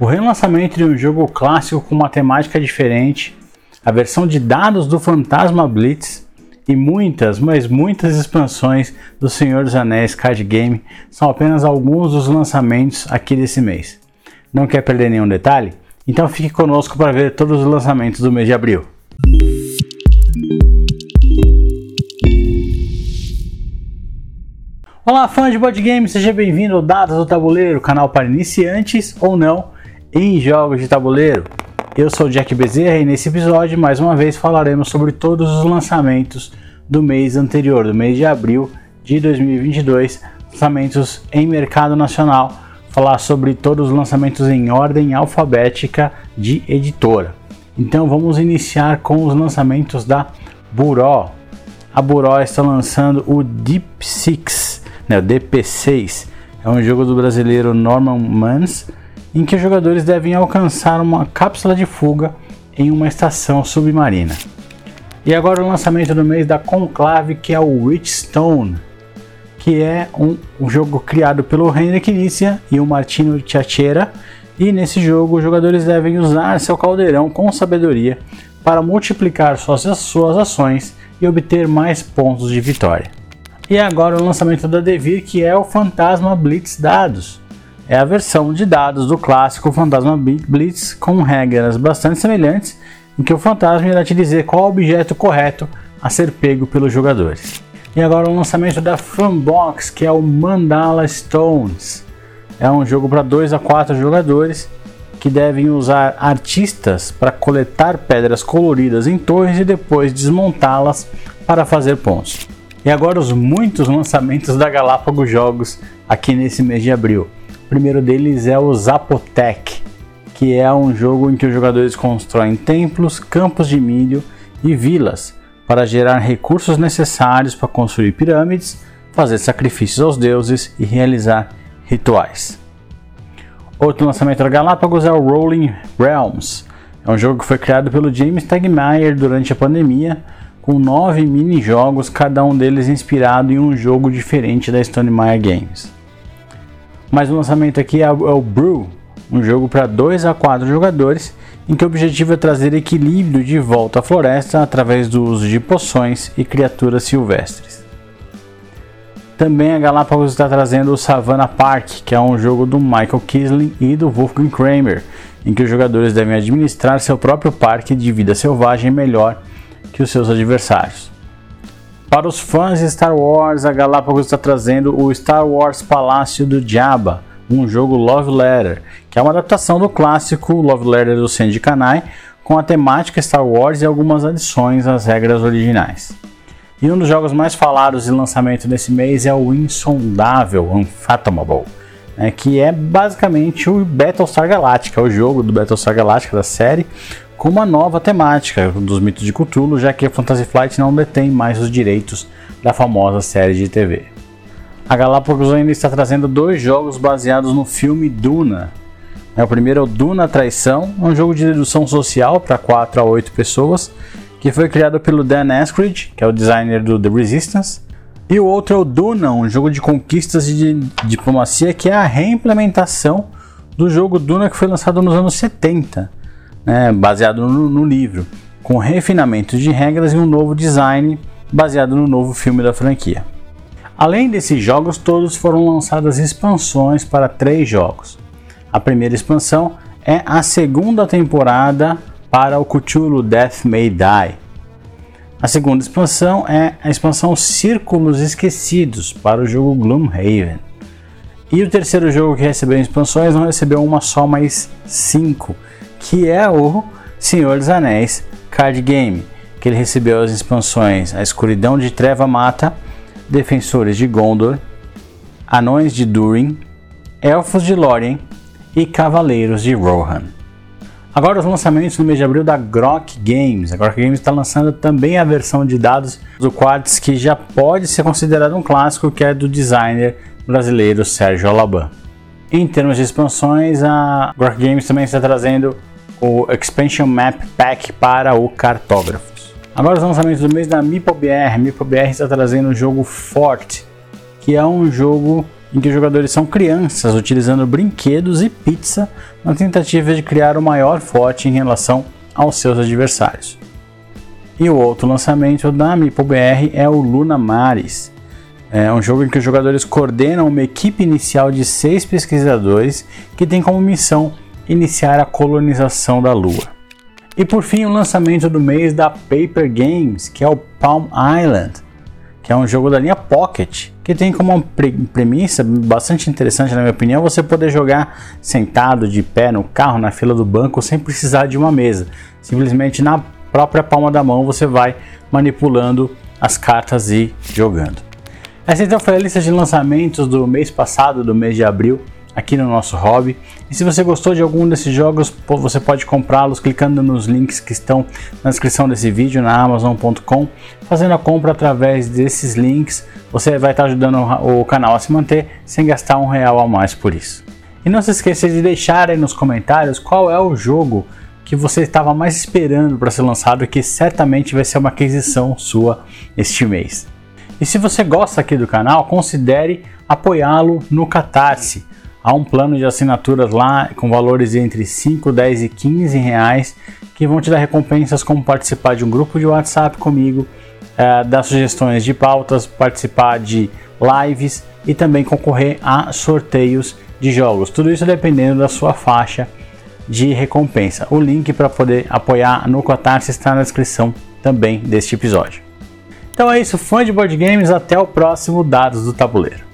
O relançamento de um jogo clássico com uma temática diferente, a versão de dados do Fantasma Blitz e muitas, mas muitas expansões do Senhor dos Anéis Card Game são apenas alguns dos lançamentos aqui desse mês. Não quer perder nenhum detalhe? Então fique conosco para ver todos os lançamentos do mês de abril. Olá, fã de board game, seja bem-vindo ao Dados do Tabuleiro, canal para iniciantes ou não em jogos de tabuleiro. Eu sou Jack Bezerra e nesse episódio, mais uma vez, falaremos sobre todos os lançamentos do mês anterior, do mês de abril de 2022, lançamentos em mercado nacional, falar sobre todos os lançamentos em ordem alfabética de editora. Então vamos iniciar com os lançamentos da Buró. A Buró está lançando o Deep Six né, o DP6 é um jogo do brasileiro Norman Mans, em que os jogadores devem alcançar uma cápsula de fuga em uma estação submarina. E agora o lançamento do mês da Conclave, que é o Witchstone, que é um, um jogo criado pelo Henrik Nícia e o Martino Tiachera. E nesse jogo os jogadores devem usar seu caldeirão com sabedoria para multiplicar suas, suas ações e obter mais pontos de vitória. E agora o lançamento da Devir, que é o Fantasma Blitz Dados. É a versão de dados do clássico Fantasma Blitz com regras bastante semelhantes, em que o fantasma irá te dizer qual o objeto correto a ser pego pelos jogadores. E agora o lançamento da Funbox, que é o Mandala Stones. É um jogo para 2 a 4 jogadores que devem usar artistas para coletar pedras coloridas em torres e depois desmontá-las para fazer pontos. E agora os muitos lançamentos da Galápagos Jogos aqui nesse mês de abril. O primeiro deles é o Zapotec, que é um jogo em que os jogadores constroem templos, campos de milho e vilas para gerar recursos necessários para construir pirâmides, fazer sacrifícios aos deuses e realizar rituais. Outro lançamento da Galápagos é o Rolling Realms. É um jogo que foi criado pelo James Tegmaier durante a pandemia com nove mini-jogos, cada um deles inspirado em um jogo diferente da Stone Games. Mas o lançamento aqui é o Brew, um jogo para 2 a 4 jogadores, em que o objetivo é trazer equilíbrio de volta à floresta através do uso de poções e criaturas silvestres. Também a Galápagos está trazendo o Savannah Park, que é um jogo do Michael Kisling e do Wolfgang Kramer, em que os jogadores devem administrar seu próprio parque de vida selvagem melhor que os seus adversários. Para os fãs de Star Wars, a Galápagos está trazendo o Star Wars Palácio do Jabba, um jogo Love Letter, que é uma adaptação do clássico Love Letter do Sandy Kanai, com a temática Star Wars e algumas adições às regras originais. E um dos jogos mais falados de lançamento desse mês é o Insondável, Unfathomable, né, que é basicamente o Battlestar Galactica, o jogo do Battlestar Galactica da série, com uma nova temática dos mitos de Cthulhu, já que a Fantasy Flight não detém mais os direitos da famosa série de TV. A Galápagos ainda está trazendo dois jogos baseados no filme Duna. O primeiro é o Duna Traição, um jogo de dedução social para 4 a 8 pessoas, que foi criado pelo Dan Aykroyd, que é o designer do The Resistance. E o outro é o Duna, um jogo de conquistas e de diplomacia, que é a reimplementação do jogo Duna que foi lançado nos anos 70 né, baseado no, no livro, com refinamento de regras e um novo design baseado no novo filme da franquia. Além desses jogos, todos foram lançadas expansões para três jogos. A primeira expansão é a segunda temporada para o Cthulhu Death May Die. A segunda expansão é a expansão Círculos Esquecidos para o jogo Gloomhaven. E o terceiro jogo que recebeu expansões não recebeu uma só, mas cinco, que é o Senhor dos Anéis Card Game, que ele recebeu as expansões A Escuridão de Treva Mata, Defensores de Gondor, Anões de Durin, Elfos de Lórien e Cavaleiros de Rohan. Agora os lançamentos no mês de abril da Grok Games. A Grok Games está lançando também a versão de dados do Quartz que já pode ser considerado um clássico, que é do designer brasileiro Sérgio Alaban. Em termos de expansões, a Grok Games também está trazendo o Expansion Map Pack para o Cartógrafos. Agora os lançamentos do mês da MipoBR. MipoBR está trazendo o jogo Fort, que é um jogo em que os jogadores são crianças utilizando brinquedos e pizza na tentativa de criar o maior forte em relação aos seus adversários. E o outro lançamento da MipoBR é o Luna Maris. É um jogo em que os jogadores coordenam uma equipe inicial de seis pesquisadores que tem como missão iniciar a colonização da Lua. E por fim, o lançamento do mês da Paper Games, que é o Palm Island, que é um jogo da linha Pocket, que tem como premissa bastante interessante, na minha opinião, você poder jogar sentado de pé no carro, na fila do banco, sem precisar de uma mesa. Simplesmente na própria palma da mão você vai manipulando as cartas e jogando. Essa então foi a lista de lançamentos do mês passado, do mês de abril aqui no nosso hobby. E se você gostou de algum desses jogos, você pode comprá-los clicando nos links que estão na descrição desse vídeo na Amazon.com. Fazendo a compra através desses links, você vai estar ajudando o canal a se manter sem gastar um real a mais por isso. E não se esqueça de deixar aí nos comentários qual é o jogo que você estava mais esperando para ser lançado que certamente vai ser uma aquisição sua este mês. E se você gosta aqui do canal, considere apoiá-lo no Catarse. Há um plano de assinaturas lá com valores entre 5, 10 e 15 reais que vão te dar recompensas como participar de um grupo de WhatsApp comigo, é, dar sugestões de pautas, participar de lives e também concorrer a sorteios de jogos. Tudo isso dependendo da sua faixa de recompensa. O link para poder apoiar no Catarse está na descrição também deste episódio. Então é isso, fã de board games, até o próximo Dados do Tabuleiro.